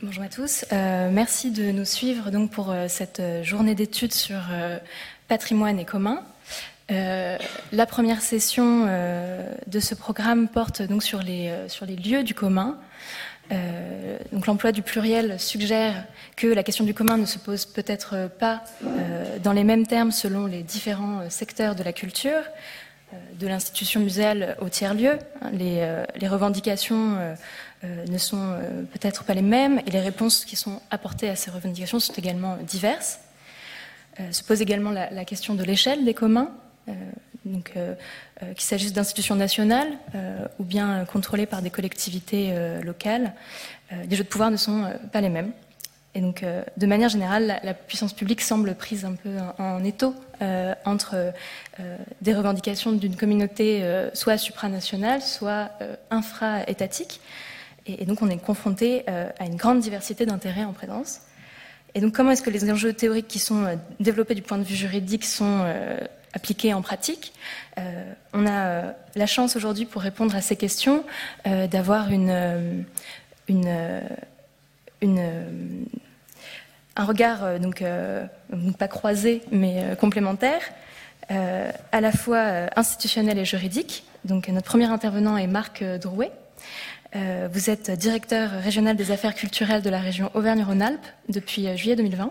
Bonjour à tous. Euh, merci de nous suivre donc pour euh, cette euh, journée d'études sur patrimoine et commun. la première session de ce programme porte donc sur les, sur les lieux du commun. donc l'emploi du pluriel suggère que la question du commun ne se pose peut-être pas dans les mêmes termes selon les différents secteurs de la culture, de l'institution muséale au tiers-lieu. Les, les, revendications ne sont euh, peut-être pas les mêmes et les réponses qui sont apportées à ces revendications sont également diverses. Euh, se pose également la, question de l'échelle des communs, donc qu'il s'agisse d'institutions nationales ou bien contrôlées par des collectivités locales. les jeux de pouvoir ne sont pas les mêmes. Et donc, de manière générale, la, puissance publique semble prise un peu en, étau entre des revendications d'une communauté soit supranationale, soit infra-étatique. Et, donc, on est confronté euh, à une grande diversité d'intérêts en présence. Et donc, comment est-ce que les enjeux théoriques qui sont euh, développés du point de vue juridique sont euh, appliqués en pratique? On a la chance aujourd'hui, pour répondre à ces questions, d'avoir un regard, donc, pas croisé, mais complémentaire, à la fois institutionnel et juridique. Donc, notre premier intervenant est Marc Drouet. Euh, vous êtes directeur régional des affaires culturelles de la région Auvergne-Rhône-Alpes depuis euh, juillet 2020.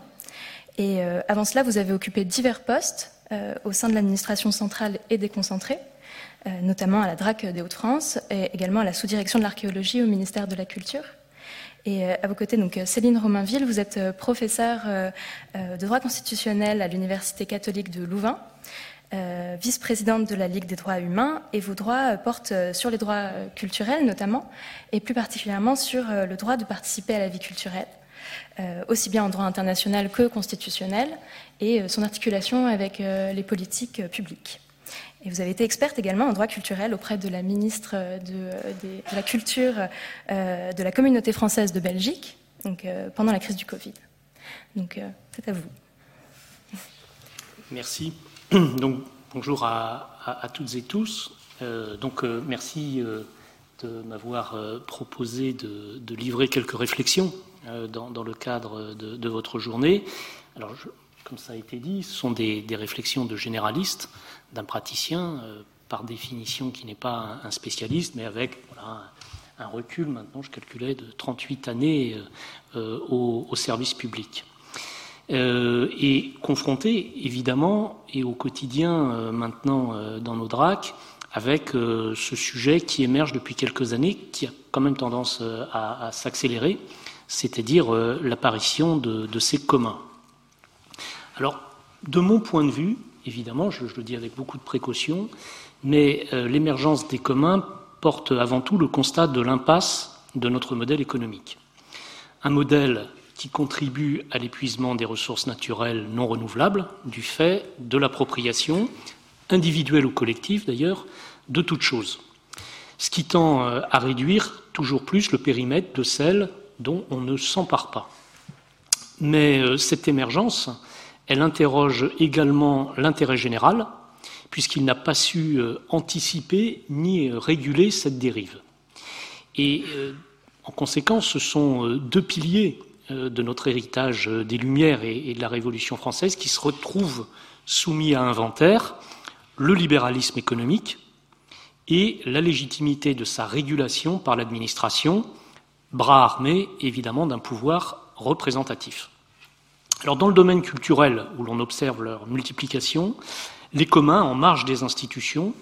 Et euh, avant cela, vous avez occupé divers postes au sein de l'administration centrale et déconcentrée, notamment à la DRAC des Hauts-de-France et également à la sous-direction de l'archéologie au ministère de la Culture. Et à vos côtés, donc Céline Romainville, vous êtes professeure de droit constitutionnel à l'Université catholique de Louvain euh, vice-présidente de la Ligue des droits humains, et vos droits euh, portent euh, sur les droits culturels notamment, et plus particulièrement sur le droit de participer à la vie culturelle, aussi bien en droit international que constitutionnel, et son articulation avec les politiques publiques. Et vous avez été experte également en droit culturel auprès de la ministre de, la Culture de la communauté française de Belgique, donc, pendant la crise du Covid. Donc, c'est à vous. Merci. Donc, bonjour à, toutes et tous. Euh, donc, euh, merci euh, de m'avoir proposé de, livrer quelques réflexions dans, le cadre de, votre journée. Alors, comme ça a été dit, ce sont des, réflexions de généraliste, d'un praticien, par définition qui n'est pas un, spécialiste, mais avec un, recul, maintenant je calculais, de 38 années au service public. Euh, et confronté évidemment et au quotidien euh, maintenant euh, dans nos DRAC avec ce sujet qui émerge depuis quelques années, qui a quand même tendance à, s'accélérer, c'est-à-dire l'apparition de, ces communs. Alors, de mon point de vue, évidemment, je le dis avec beaucoup de précaution, mais l'émergence des communs porte avant tout le constat de l'impasse de notre modèle économique. Un modèle qui contribue à l'épuisement des ressources naturelles non renouvelables du fait de l'appropriation, individuelle ou collective d'ailleurs, de toute chose. Ce qui tend euh, à réduire toujours plus le périmètre de celles dont on ne s'empare pas. Mais euh, cette émergence, elle interroge également l'intérêt général, puisqu'il n'a pas su euh, anticiper ni réguler cette dérive. Et en conséquence, ce sont deux piliers de notre héritage euh, des Lumières et de la Révolution française qui se retrouve soumis à inventaire, le libéralisme économique et la légitimité de sa régulation par l'administration, bras armé évidemment d'un pouvoir représentatif. Alors dans le domaine culturel, où l'on observe leur multiplication, les communs, en marge des institutions,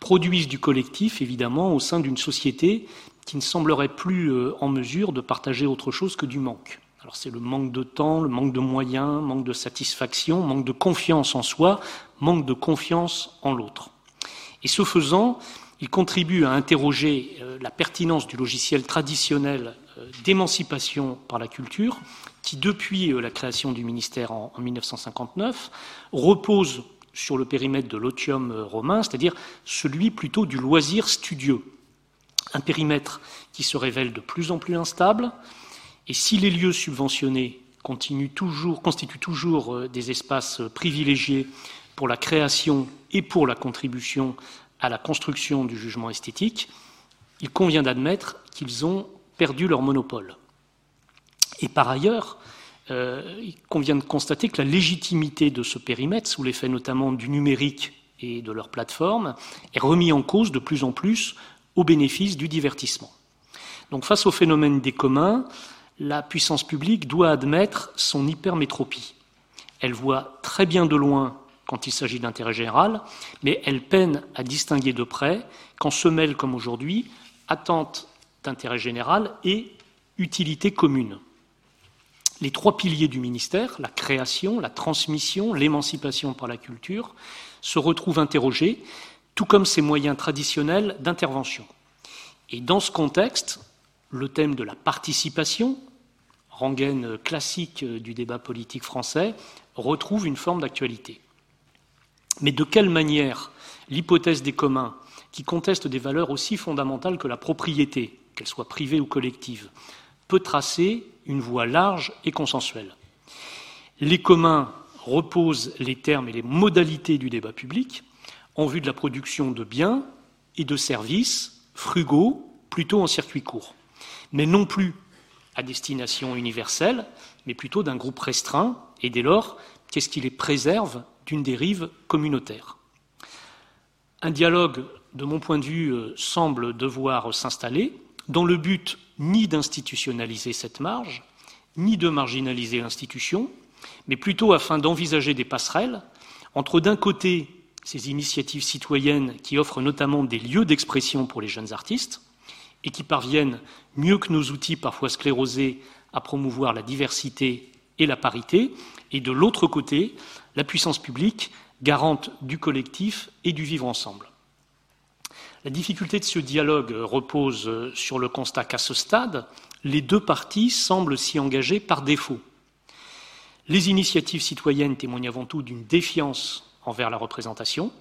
produisent du collectif, évidemment, au sein d'une société qui ne semblerait plus euh, en mesure de partager autre chose que du manque. Alors c'est le manque de temps, le manque de moyens, manque de satisfaction, manque de confiance en soi, manque de confiance en l'autre. Et ce faisant, il contribue à interroger euh, la pertinence du logiciel traditionnel euh, d'émancipation par la culture, qui depuis euh, la création du ministère en 1959 repose sur le périmètre de l'otium romain, c'est-à-dire celui plutôt du loisir studieux. Un périmètre qui se révèle de plus en plus instable, et si les lieux subventionnés toujours, constituent toujours euh, des espaces euh, privilégiés pour la création et pour la contribution à la construction du jugement esthétique, il convient d'admettre qu'ils ont perdu leur monopole. Et par ailleurs, euh, il convient de constater que la légitimité de ce périmètre, sous l'effet notamment du numérique et de leur plateforme, est remise en cause de plus en plus au bénéfice du divertissement. Donc face au phénomène des communs, la puissance publique doit admettre son hypermétropie. Elle voit très bien de loin quand il s'agit d'intérêt général, mais elle peine à distinguer de près quand se mêlent, comme aujourd'hui, attente d'intérêt général et utilité commune. Les trois piliers du ministère, la création, la transmission, l'émancipation par la culture, se retrouvent interrogés, tout comme ses moyens traditionnels d'intervention. Et dans ce contexte, le thème de la participation, classique du débat politique français, retrouve une forme d'actualité. Mais de quelle manière l'hypothèse des communs, qui conteste des valeurs aussi fondamentales que la propriété, qu'elle soit privée ou collective, peut tracer une voie large et consensuelle? Les communs reposent les termes et les modalités du débat public en vue de la production de biens et de services frugaux, plutôt en circuit court, mais non plus à destination universelle, mais plutôt d'un groupe restreint, et dès lors, qu'est-ce qui les préserve d'une dérive communautaire? Un dialogue, de mon point de vue, euh, semble devoir s'installer, dans le but ni d'institutionnaliser cette marge, ni de marginaliser l'institution, mais plutôt afin d'envisager des passerelles entre, d'un côté, ces initiatives citoyennes qui offrent notamment des lieux d'expression pour les jeunes artistes et qui parviennent, mieux que nos outils parfois sclérosés, à promouvoir la diversité et la parité, et de l'autre côté, la puissance publique, garante du collectif et du vivre ensemble. La difficulté de ce dialogue repose sur le constat qu'à ce stade, les deux parties semblent s'y engager par défaut. Les initiatives citoyennes témoignent avant tout d'une défiance envers la représentation,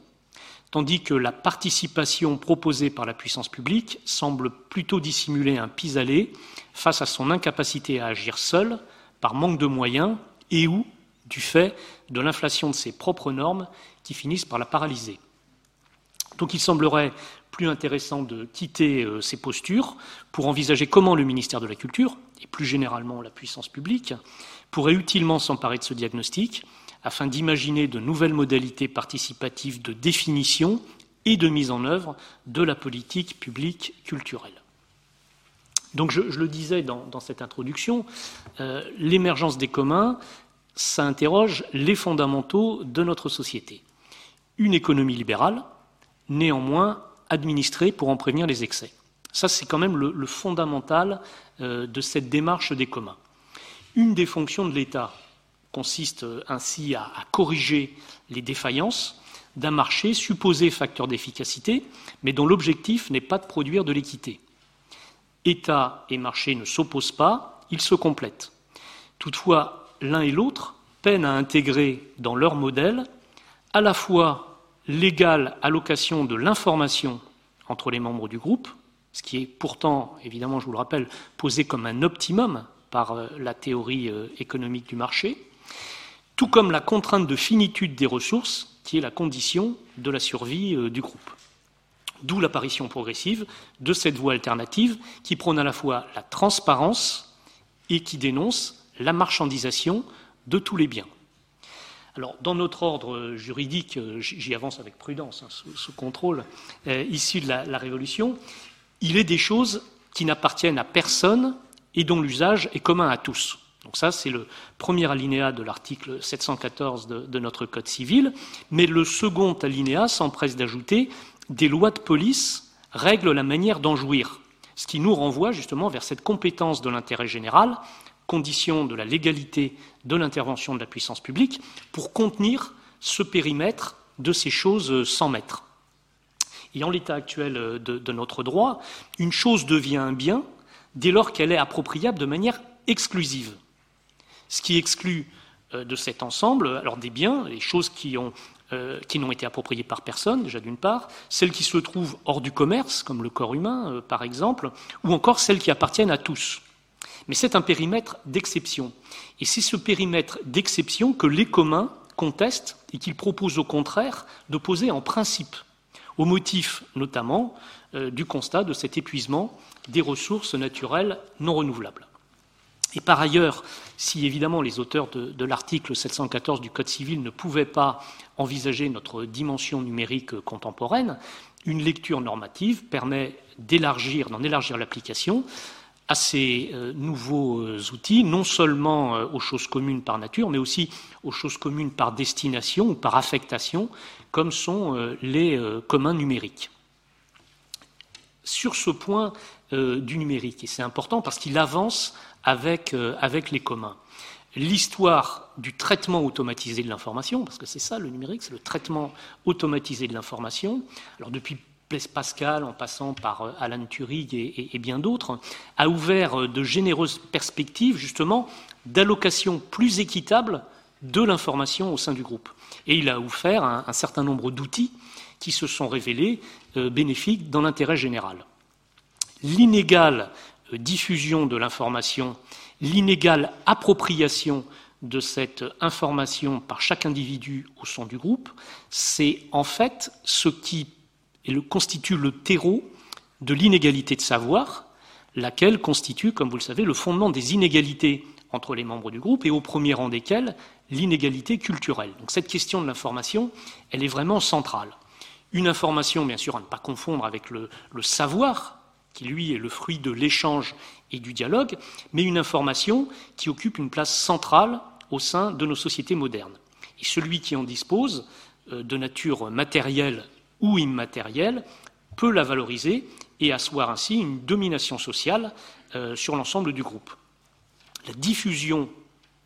tandis que la participation proposée par la puissance publique semble plutôt dissimuler un pis-aller face à son incapacité à agir seule par manque de moyens et ou du fait de l'inflation de ses propres normes qui finissent par la paralyser. Donc il semblerait plus intéressant de quitter euh, ces postures pour envisager comment le ministère de la Culture, et plus généralement la puissance publique, pourrait utilement s'emparer de ce diagnostic afin d'imaginer de nouvelles modalités participatives de définition et de mise en œuvre de la politique publique culturelle. Donc je, le disais dans, cette introduction, euh, l'émergence des communs ça interroge les fondamentaux de notre société. Une économie libérale, néanmoins administrée pour en prévenir les excès. Ça, c'est quand même le, fondamental euh, de cette démarche des communs. Une des fonctions de l'État consiste euh, ainsi à, corriger les défaillances d'un marché supposé facteur d'efficacité, mais dont l'objectif n'est pas de produire de l'équité. État et marché ne s'opposent pas, ils se complètent. Toutefois, l'un et l'autre peinent à intégrer dans leur modèle à la fois l'égale allocation de l'information entre les membres du groupe, ce qui est pourtant, évidemment, je vous le rappelle, posé comme un optimum par euh, la théorie euh, économique du marché, tout comme la contrainte de finitude des ressources, qui est la condition de la survie euh, du groupe. D'où l'apparition progressive de cette voie alternative qui prône à la fois la transparence et qui dénonce la marchandisation de tous les biens. Alors, dans notre ordre juridique, euh, j'y avance avec prudence, hein, sous, contrôle, euh, issu de la, Révolution, il est des choses qui n'appartiennent à personne et dont l'usage est commun à tous. Donc ça, c'est le premier alinéa de l'article 714 de, de, notre Code civil, mais le second alinéa s'empresse d'ajouter des lois de police règlent la manière d'en jouir, ce qui nous renvoie justement vers cette compétence de l'intérêt général conditions de la légalité de l'intervention de la puissance publique pour contenir ce périmètre de ces choses sans maître. Et en l'état actuel de, notre droit, une chose devient un bien dès lors qu'elle est appropriable de manière exclusive. Ce qui exclut euh, de cet ensemble, alors des biens, les choses qui ont euh, qui n'ont été appropriées par personne, déjà d'une part, celles qui se trouvent hors du commerce, comme le corps humain, euh, par exemple, ou encore celles qui appartiennent à tous. Mais c'est un périmètre d'exception. Et c'est ce périmètre d'exception que les communs contestent et qu'ils proposent au contraire de poser en principe, au motif notamment du constat de cet épuisement des ressources naturelles non renouvelables. Et par ailleurs, si évidemment les auteurs de, l'article 714 du Code civil ne pouvaient pas envisager notre dimension numérique contemporaine, une lecture normative permet d'élargir, d'en élargir l'application à ces euh, nouveaux euh, outils, non seulement euh, aux choses communes par nature, mais aussi aux choses communes par destination ou par affectation, comme sont les communs numériques. Sur ce point du numérique, et c'est important parce qu'il avance avec, avec les communs, l'histoire du traitement automatisé de l'information, parce que c'est ça le numérique, c'est le traitement automatisé de l'information. Alors depuis Pascal, en passant par euh, Alan Turing et, bien d'autres, a ouvert euh, de généreuses perspectives justement d'allocation plus équitable de l'information au sein du groupe. Et il a offert un, certain nombre d'outils qui se sont révélés euh, bénéfiques dans l'intérêt général. L'inégale diffusion de l'information, l'inégale appropriation de cette information par chaque individu au sein du groupe, c'est en fait ce qui constitue le terreau de l'inégalité de savoir, laquelle constitue, comme vous le savez, le fondement des inégalités entre les membres du groupe, et au premier rang desquelles l'inégalité culturelle. Donc cette question de l'information, elle est vraiment centrale. Une information, bien sûr, à ne pas confondre avec le savoir, qui lui est le fruit de l'échange et du dialogue, mais une information qui occupe une place centrale au sein de nos sociétés modernes. Et celui qui en dispose, euh, de nature matérielle ou immatérielle, peut la valoriser et asseoir ainsi une domination sociale euh, sur l'ensemble du groupe. La diffusion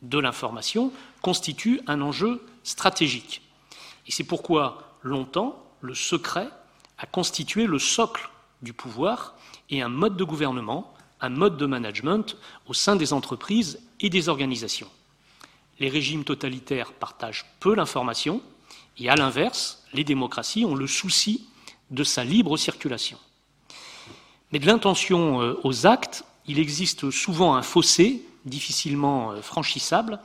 de l'information constitue un enjeu stratégique. Et c'est pourquoi, longtemps, le secret a constitué le socle du pouvoir et un mode de gouvernement, un mode de management au sein des entreprises et des organisations. Les régimes totalitaires partagent peu l'information, et à l'inverse, les démocraties ont le souci de sa libre circulation. Mais de l'intention euh, aux actes, il existe souvent un fossé difficilement euh, franchissable.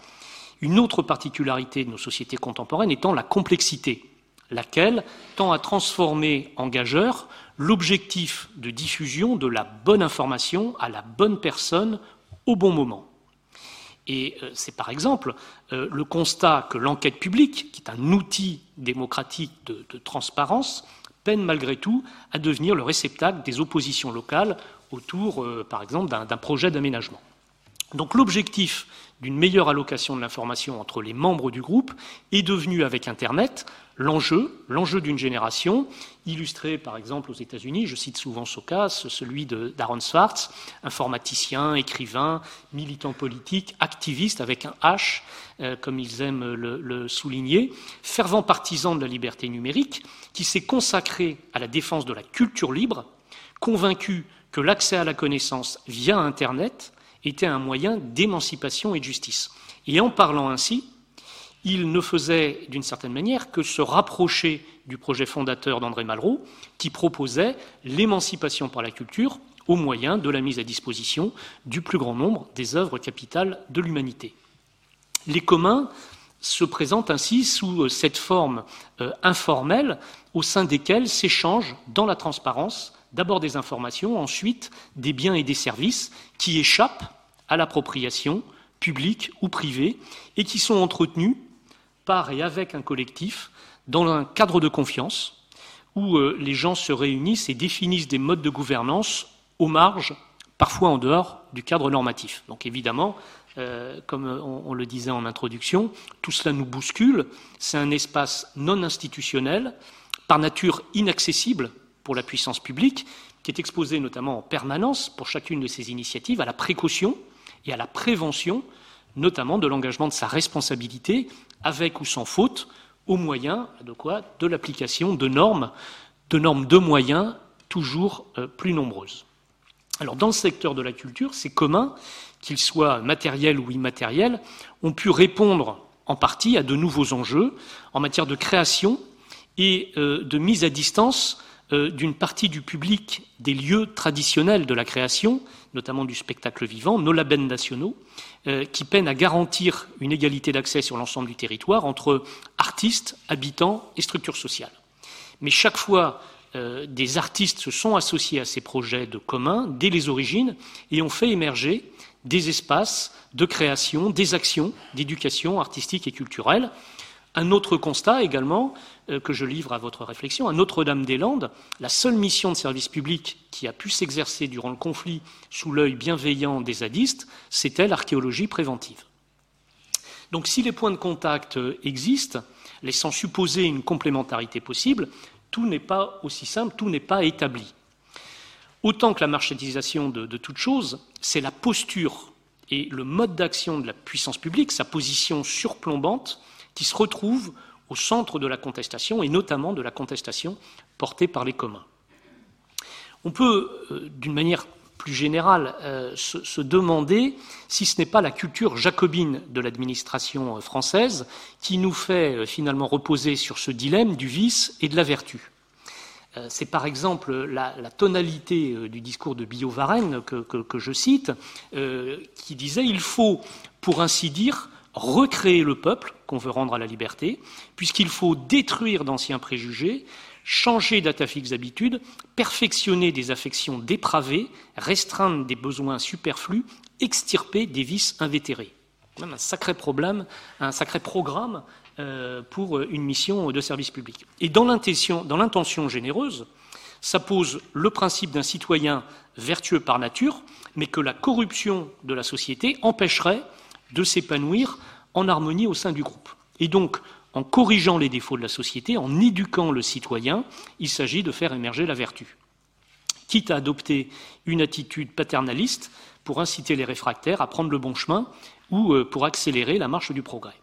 Une autre particularité de nos sociétés contemporaines étant la complexité, laquelle tend à transformer en gageur l'objectif de diffusion de la bonne information à la bonne personne au bon moment. Et euh, c'est par exemple euh, le constat que l'enquête publique, qui est un outil démocratique de, transparence, peine malgré tout à devenir le réceptacle des oppositions locales autour, euh, par exemple, d'un projet d'aménagement. Donc l'objectif d'une meilleure allocation de l'information entre les membres du groupe est devenu, avec Internet, l'enjeu, l'enjeu d'une génération, illustré par exemple aux États-Unis, je cite souvent ce cas, celui d'Aaron Swartz, informaticien, écrivain, militant politique, activiste avec un H, euh, comme ils aiment le, souligner, fervent partisan de la liberté numérique, qui s'est consacré à la défense de la culture libre, convaincu que l'accès à la connaissance via Internet était un moyen d'émancipation et de justice. Et en parlant ainsi, il ne faisait d'une certaine manière que se rapprocher du projet fondateur d'André Malraux, qui proposait l'émancipation par la culture au moyen de la mise à disposition du plus grand nombre des œuvres capitales de l'humanité. Les communs se présentent ainsi sous cette forme euh, informelle au sein desquelles s'échangent dans la transparence d'abord des informations, ensuite des biens et des services qui échappent à l'appropriation publique ou privée et qui sont entretenus par et avec un collectif dans un cadre de confiance où euh, les gens se réunissent et définissent des modes de gouvernance aux marges, parfois en dehors du cadre normatif. Donc évidemment, euh, comme on, le disait en introduction, tout cela nous bouscule. C'est un espace non institutionnel, par nature inaccessible pour la puissance publique, qui est exposé notamment en permanence pour chacune de ces initiatives à la précaution et à la prévention, notamment de l'engagement de sa responsabilité, avec ou sans faute, au moyen de l'application de normes, de normes de moyens toujours euh, plus nombreuses. Alors, dans le secteur de la culture, c'est commun, qu'ils soient matériels ou immatériels, ont pu répondre en partie à de nouveaux enjeux en matière de création et euh, de mise à distance euh, d'une partie du public des lieux traditionnels de la création, notamment du spectacle vivant, nos labels nationaux, euh, qui peinent à garantir une égalité d'accès sur l'ensemble du territoire entre artistes, habitants et structures sociales. Mais chaque fois, euh, des artistes se sont associés à ces projets de commun dès les origines et ont fait émerger des espaces de création, des actions d'éducation artistique et culturelle. Un autre constat également euh, que je livre à votre réflexion, à Notre-Dame-des-Landes, la seule mission de service public qui a pu s'exercer durant le conflit sous l'œil bienveillant des zadistes, c'était l'archéologie préventive. Donc si les points de contact euh, existent, laissant supposer une complémentarité possible, tout n'est pas aussi simple, tout n'est pas établi. Autant que la marchandisation de, de toute chose, c'est la posture et le mode d'action de la puissance publique, sa position surplombante, qui se retrouve au centre de la contestation, et notamment de la contestation portée par les communs. On peut, euh, d'une manière plus générale, euh, se, demander si ce n'est pas la culture jacobine de l'administration euh, française qui nous fait finalement reposer sur ce dilemme du vice et de la vertu. C'est par exemple la, tonalité du discours de Biot-Varenne que, que, je cite, qui disait il faut, pour ainsi dire, recréer le peuple qu'on veut rendre à la liberté, puisqu'il faut détruire d'anciens préjugés, changer d'atafixes habitudes, perfectionner des affections dépravées, restreindre des besoins superflus, extirper des vices invétérés. Un sacré problème, un sacré programme euh, pour une mission de service public. Et dans l'intention généreuse, ça pose le principe d'un citoyen vertueux par nature, mais que la corruption de la société empêcherait de s'épanouir en harmonie au sein du groupe. Et donc, en corrigeant les défauts de la société, en éduquant le citoyen, il s'agit de faire émerger la vertu. Quitte à adopter une attitude paternaliste pour inciter les réfractaires à prendre le bon chemin ou euh, pour accélérer la marche du progrès.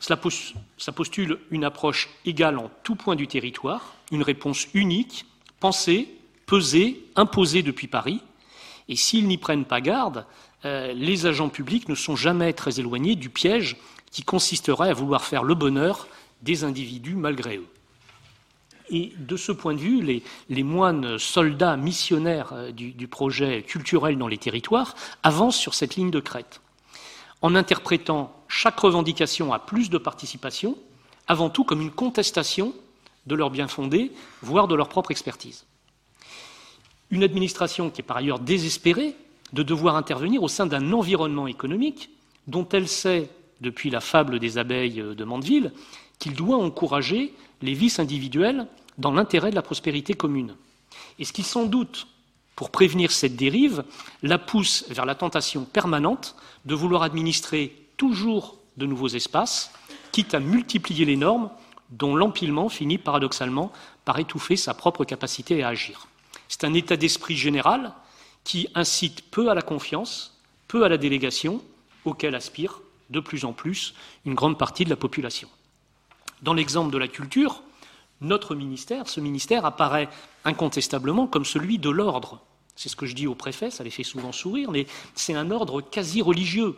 Cela postule une approche égale en tout point du territoire, une réponse unique, pensée, pesée, imposée depuis Paris, et s'ils n'y prennent pas garde, euh, les agents publics ne sont jamais très éloignés du piège qui consisterait à vouloir faire le bonheur des individus malgré eux. Et de ce point de vue, les, moines soldats missionnaires euh, du, du, projet culturel dans les territoires avancent sur cette ligne de crête, en interprétant chaque revendication à plus de participation, avant tout comme une contestation de leur bien fondé, voire de leur propre expertise. Une administration qui est par ailleurs désespérée de devoir intervenir au sein d'un environnement économique dont elle sait, depuis la fable des abeilles de Mandeville, qu'il doit encourager les vices individuels dans l'intérêt de la prospérité commune. Et ce qui, sans doute, pour prévenir cette dérive, la pousse vers la tentation permanente de vouloir administrer toujours de nouveaux espaces, quitte à multiplier les normes dont l'empilement finit paradoxalement par étouffer sa propre capacité à agir. C'est un état d'esprit général qui incite peu à la confiance, peu à la délégation, auquel aspire de plus en plus une grande partie de la population. Dans l'exemple de la culture, notre ministère, ce ministère apparaît incontestablement comme celui de l'ordre. C'est ce que je dis au préfet, ça les fait souvent sourire, mais c'est un ordre quasi religieux,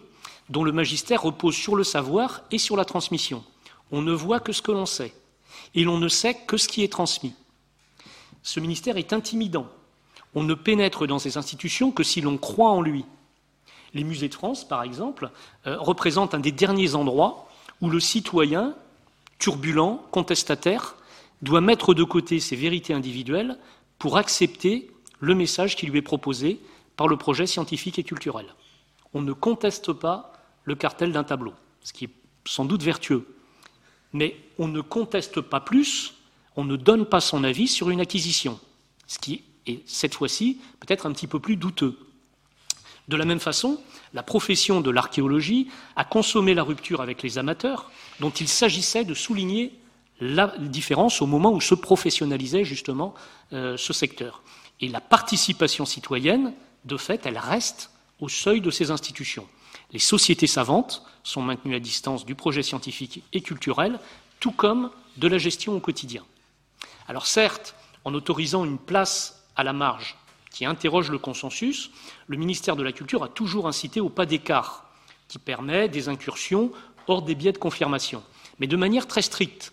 dont le magistère repose sur le savoir et sur la transmission. On ne voit que ce que l'on sait, et l'on ne sait que ce qui est transmis. Ce ministère est intimidant, on ne pénètre dans ces institutions que si l'on croit en lui. Les musées de France, par exemple, euh, représentent un des derniers endroits où le citoyen, turbulent, contestataire, doit mettre de côté ses vérités individuelles pour accepter le message qui lui est proposé par le projet scientifique et culturel. On ne conteste pas le cartel d'un tableau, ce qui est sans doute vertueux, mais on ne conteste pas plus, on ne donne pas son avis sur une acquisition, ce qui et cette fois-ci peut-être un petit peu plus douteux. De la même façon, la profession de l'archéologie a consommé la rupture avec les amateurs, dont il s'agissait de souligner la différence au moment où se professionnalisait justement euh, ce secteur. Et la participation citoyenne, de fait, elle reste au seuil de ces institutions. Les sociétés savantes sont maintenues à distance du projet scientifique et culturel, tout comme de la gestion au quotidien. Alors certes, en autorisant une place à la marge qui interroge le consensus, le ministère de la Culture a toujours incité au pas d'écart, qui permet des incursions hors des biais de confirmation, mais de manière très stricte,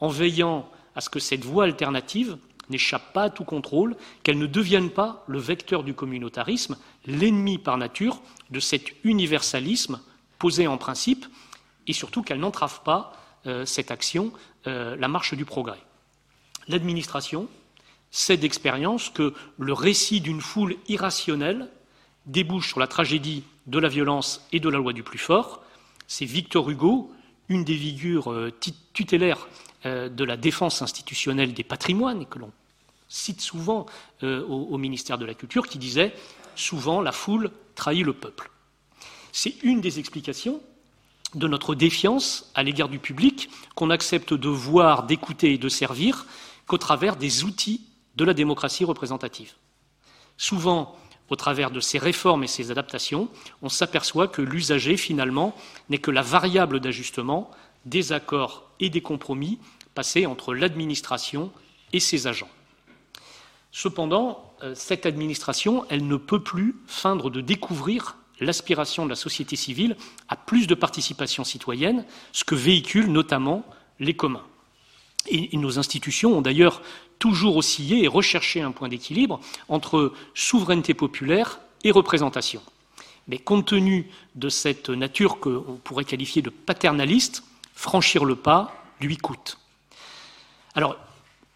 en veillant à ce que cette voie alternative n'échappe pas à tout contrôle, qu'elle ne devienne pas le vecteur du communautarisme, l'ennemi par nature de cet universalisme posé en principe, et surtout qu'elle n'entrave pas euh, cette action, euh, la marche du progrès. L'administration, sait d'expérience que le récit d'une foule irrationnelle débouche sur la tragédie de la violence et de la loi du plus fort. C'est Victor Hugo, une des figures euh, tutélaires euh, de la défense institutionnelle des patrimoines, que l'on cite souvent euh, au, ministère de la Culture, qui disait souvent la foule trahit le peuple. C'est une des explications de notre défiance à l'égard du public qu'on accepte de voir, d'écouter et de servir qu'au travers des outils de la démocratie représentative. Souvent, au travers de ces réformes et ces adaptations, on s'aperçoit que l'usager, finalement, n'est que la variable d'ajustement des accords et des compromis passés entre l'administration et ses agents. Cependant, euh, cette administration, elle ne peut plus feindre de découvrir l'aspiration de la société civile à plus de participation citoyenne, ce que véhiculent notamment les communs. Et nos institutions ont d'ailleurs toujours oscillé et recherché un point d'équilibre entre souveraineté populaire et représentation. Mais compte tenu de cette nature qu'on pourrait qualifier de paternaliste, franchir le pas lui coûte. Alors,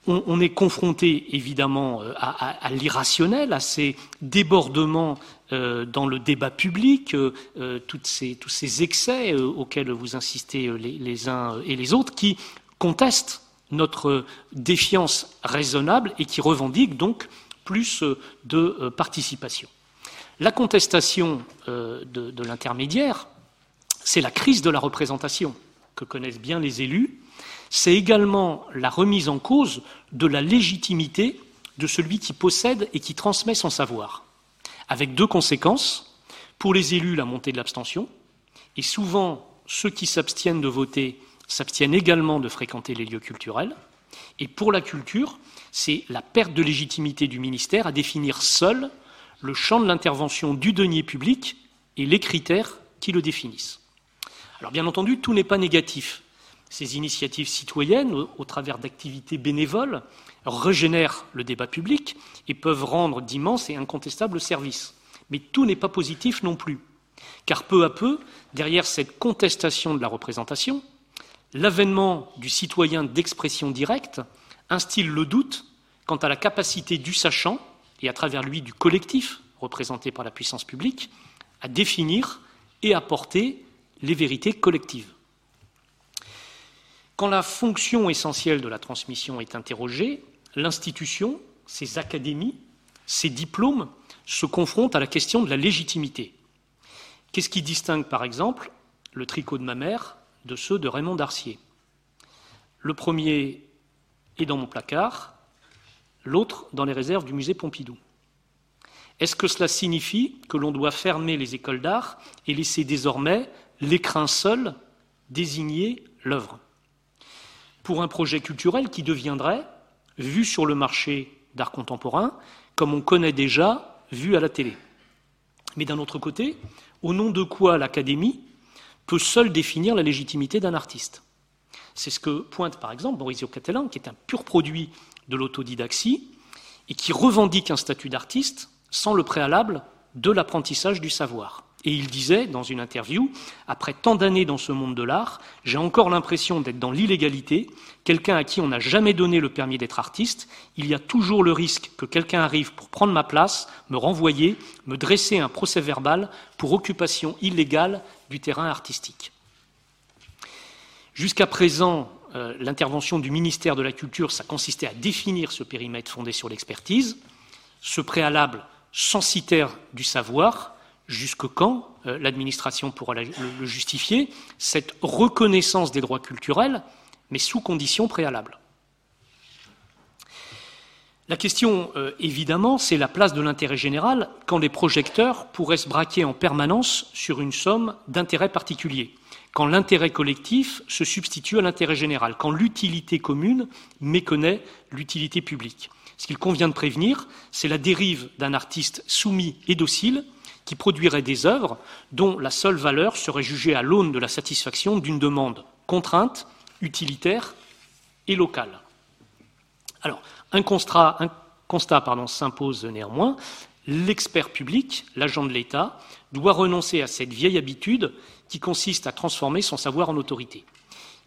on, est confronté évidemment euh, à, l'irrationnel, à ces débordements euh, dans le débat public, euh, tous ces excès auxquels vous insistez les, uns et les autres, qui contestent notre défiance raisonnable et qui revendiquent donc plus de participation. La contestation de l'intermédiaire, c'est la crise de la représentation que connaissent bien les élus c'est également la remise en cause de la légitimité de celui qui possède et qui transmet son savoir, avec deux conséquences. Pour les élus, la montée de l'abstention, et souvent ceux qui s'abstiennent de voter s'abstiennent également de fréquenter les lieux culturels. Et pour la culture, c'est la perte de légitimité du ministère à définir seul le champ de l'intervention du denier public et les critères qui le définissent. Alors bien entendu, tout n'est pas négatif. Ces initiatives citoyennes, au, travers d'activités bénévoles, régénèrent le débat public et peuvent rendre d'immenses et incontestables services. Mais tout n'est pas positif non plus, car peu à peu, derrière cette contestation de la représentation, l'avènement du citoyen d'expression directe instille le doute quant à la capacité du sachant, et à travers lui du collectif représenté par la puissance publique, à définir et à porter les vérités collectives. Quand la fonction essentielle de la transmission est interrogée, l'institution, ses académies, ses diplômes se confrontent à la question de la légitimité. Qu'est-ce qui distingue, par exemple, le tricot de ma mère de ceux de Raymond Darcier Le premier est dans mon placard, l'autre dans les réserves du musée Pompidou. Est-ce que cela signifie que l'on doit fermer les écoles d'art et laisser désormais l'écrin seul désigner l'œuvre? Pour un projet culturel qui deviendrait, vu sur le marché d'art contemporain, comme on connaît déjà, vu à la télé. Mais d'un autre côté, au nom de quoi l'Académie peut seule définir la légitimité d'un artiste C'est ce que pointe par exemple Maurizio Cattelan, qui est un pur produit de l'autodidaxie et qui revendique un statut d'artiste sans le préalable de l'apprentissage du savoir. Et il disait dans une interview, après tant d'années dans ce monde de l'art, j'ai encore l'impression d'être dans l'illégalité, quelqu'un à qui on n'a jamais donné le permis d'être artiste, il y a toujours le risque que quelqu'un arrive pour prendre ma place, me renvoyer, me dresser un procès verbal pour occupation illégale du terrain artistique. Jusqu'à présent, euh, l'intervention du ministère de la Culture, ça consistait à définir ce périmètre fondé sur l'expertise, ce préalable censitaire du savoir, jusque quand euh, l'administration pourra le justifier, cette reconnaissance des droits culturels, mais sous conditions préalables. La question, euh, évidemment, c'est la place de l'intérêt général quand les projecteurs pourraient se braquer en permanence sur une somme d'intérêt particulier, quand l'intérêt collectif se substitue à l'intérêt général, quand l'utilité commune méconnaît l'utilité publique. Ce qu'il convient de prévenir, c'est la dérive d'un artiste soumis et docile qui produirait des œuvres dont la seule valeur serait jugée à l'aune de la satisfaction d'une demande contrainte, utilitaire et locale. Alors, un constat, s'impose néanmoins. L'expert public, l'agent de l'État, doit renoncer à cette vieille habitude qui consiste à transformer son savoir en autorité.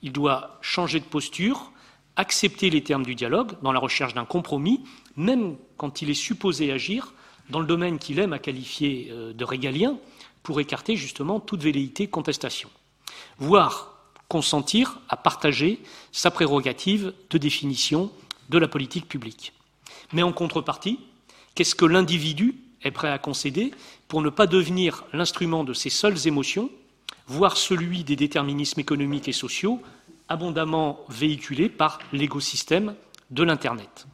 Il doit changer de posture, accepter les termes du dialogue dans la recherche d'un compromis, même quand il est supposé agir dans le domaine qu'il aime à qualifier euh, de régalien, pour écarter justement toute velléité contestation, voire consentir à partager sa prérogative de définition de la politique publique. Mais en contrepartie, qu'est-ce que l'individu est prêt à concéder pour ne pas devenir l'instrument de ses seules émotions, voire celui des déterminismes économiques et sociaux abondamment véhiculés par l'écosystème de l'Internet?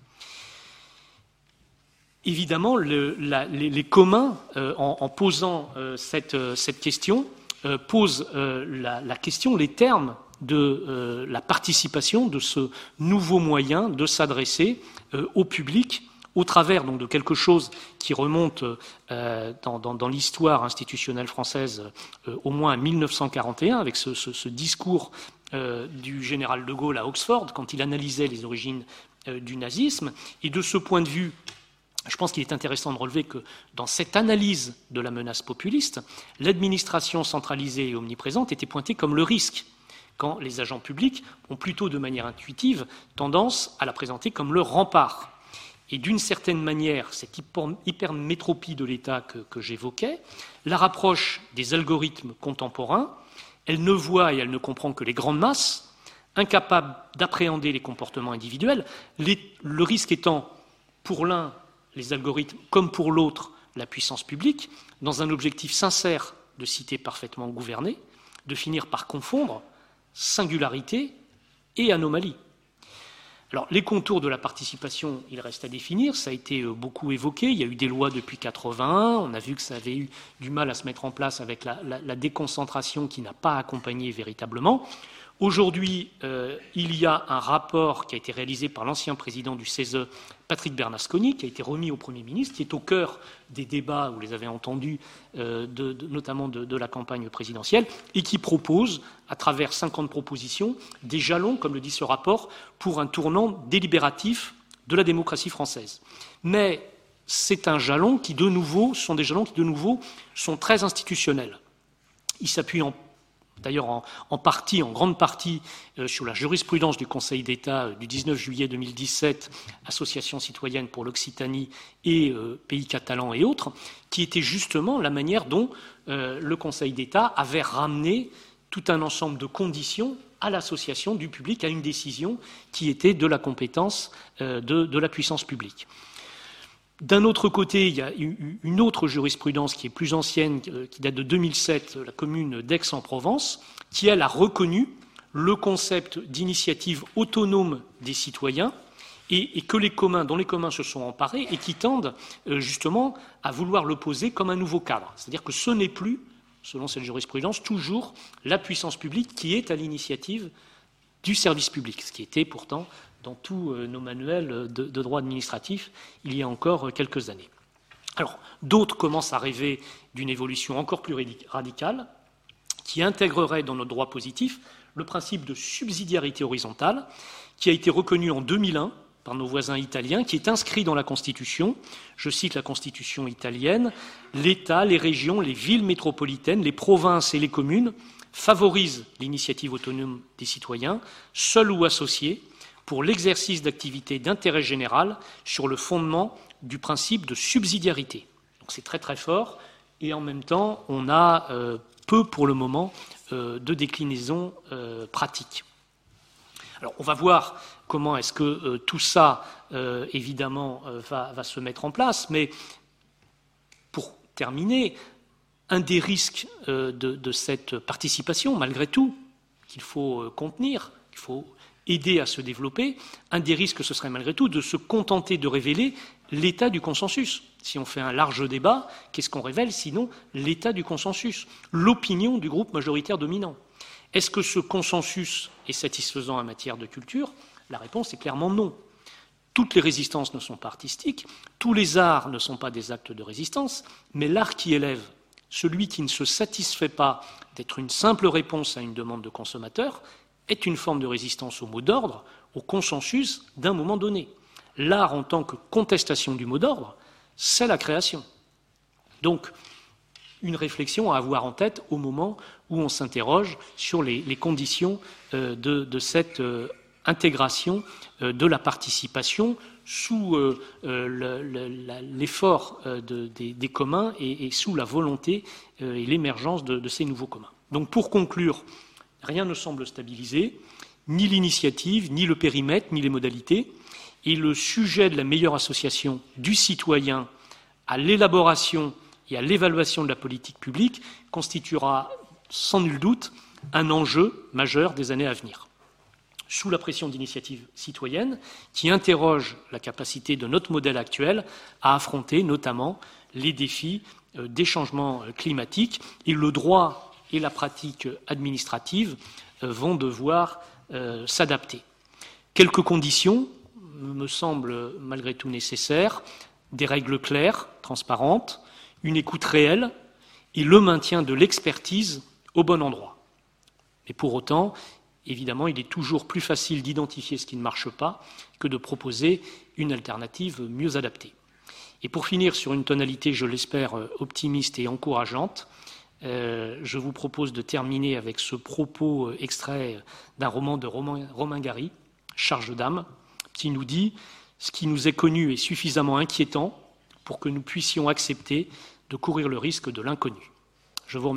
Évidemment, les, communs, euh, en, posant euh, euh, cette, question, posent la, la, question, les termes de la participation de ce nouveau moyen de s'adresser au public au travers de quelque chose qui remonte euh, dans, l'histoire institutionnelle française euh, au moins à 1941, avec ce, discours euh, du général de Gaulle à Oxford, quand il analysait les origines du nazisme. Et de ce point de vue, je pense qu'il est intéressant de relever que dans cette analyse de la menace populiste, l'administration centralisée et omniprésente était pointée comme le risque, quand les agents publics ont plutôt de manière intuitive tendance à la présenter comme le rempart. Et d'une certaine manière, cette hypermétropie de l'État que, j'évoquais la rapproche des algorithmes contemporains. Elle ne voit et elle ne comprend que les grandes masses, incapables d'appréhender les comportements individuels, le risque étant, pour l'un, les algorithmes, comme pour l'autre, la puissance publique, dans un objectif sincère de cité parfaitement gouvernée, de finir par confondre singularité et anomalie. Alors, les contours de la participation, il reste à définir. Ça a été euh, beaucoup évoqué. Il y a eu des lois depuis 81. On a vu que ça avait eu du mal à se mettre en place avec la, la déconcentration qui n'a pas accompagné véritablement. Aujourd'hui, euh, il y a un rapport qui a été réalisé par l'ancien président du CESE, Patrick Bernasconi, qui a été remis au Premier ministre, qui est au cœur des débats, vous les avez entendus, euh, notamment de, la campagne présidentielle, et qui propose, à travers 50 propositions, des jalons, comme le dit ce rapport, pour un tournant délibératif de la démocratie française. Mais c'est un jalon qui, de nouveau, sont des jalons qui, de nouveau, sont très institutionnels. Il s'appuie en d'ailleurs en, partie, en grande partie, euh, sur la jurisprudence du Conseil d'État euh, du 19 juillet 2017, Association citoyenne pour l'Occitanie et euh, Pays catalan et autres, qui était justement la manière dont le Conseil d'État avait ramené tout un ensemble de conditions à l'association du public à une décision qui était de la compétence de la puissance publique. D'un autre côté, il y a une autre jurisprudence qui est plus ancienne, euh, qui date de 2007, la commune d'Aix-en-Provence, qui, elle, a reconnu le concept d'initiative autonome des citoyens et, que les communs, dont les communs se sont emparés et qui tendent euh, justement à vouloir le poser comme un nouveau cadre. C'est-à-dire que ce n'est plus, selon cette jurisprudence, toujours la puissance publique qui est à l'initiative du service public, ce qui était pourtant dans tous euh, nos manuels de, droit administratif il y a encore quelques années. Alors, d'autres commencent à rêver d'une évolution encore plus radicale qui intégrerait dans notre droit positif le principe de subsidiarité horizontale qui a été reconnu en 2001 par nos voisins italiens, qui est inscrit dans la Constitution. Je cite la Constitution italienne. L'État, les régions, les villes métropolitaines, les provinces et les communes favorisent l'initiative autonome des citoyens, seuls ou associés, pour l'exercice d'activités d'intérêt général sur le fondement du principe de subsidiarité. Donc c'est très très fort et en même temps on a euh, peu pour le moment euh, de déclinaisons euh, pratiques. Alors on va voir comment est-ce que tout ça évidemment va, se mettre en place, mais pour terminer, un des risques de cette participation, malgré tout, qu'il faut contenir, qu'il faut aider à se développer, un des risques, ce serait malgré tout de se contenter de révéler l'état du consensus. Si on fait un large débat, qu'est-ce qu'on révèle sinon l'état du consensus, l'opinion du groupe majoritaire dominant? Est-ce que ce consensus est satisfaisant en matière de culture? La réponse est clairement non. Toutes les résistances ne sont pas artistiques, tous les arts ne sont pas des actes de résistance, mais l'art qui élève, celui qui ne se satisfait pas d'être une simple réponse à une demande de consommateur, est une forme de résistance au mot d'ordre, au consensus d'un moment donné. L'art en tant que contestation du mot d'ordre, c'est la création. Donc, une réflexion à avoir en tête au moment où on s'interroge sur les, conditions euh, de, cette euh, intégration de la participation sous l'effort des, communs et, sous la volonté et l'émergence de ces nouveaux communs. Donc pour conclure, rien ne semble stabiliser, ni l'initiative, ni le périmètre, ni les modalités, et le sujet de la meilleure association du citoyen à l'élaboration et à l'évaluation de la politique publique constituera sans nul doute un enjeu majeur des années à venir. Sous la pression d'initiatives citoyennes qui interrogent la capacité de notre modèle actuel à affronter notamment les défis euh, des changements climatiques et le droit et la pratique administrative euh, vont devoir euh, s'adapter. Quelques conditions me semblent malgré tout nécessaires des règles claires, transparentes, une écoute réelle et le maintien de l'expertise au bon endroit. Mais pour autant, évidemment, il est toujours plus facile d'identifier ce qui ne marche pas que de proposer une alternative mieux adaptée. Et pour finir sur une tonalité, je l'espère, optimiste et encourageante, euh, je vous propose de terminer avec ce propos euh, extrait d'un roman de Romain Gary, Charge d'âme, qui nous dit ce qui nous est connu est suffisamment inquiétant pour que nous puissions accepter de courir le risque de l'inconnu. Je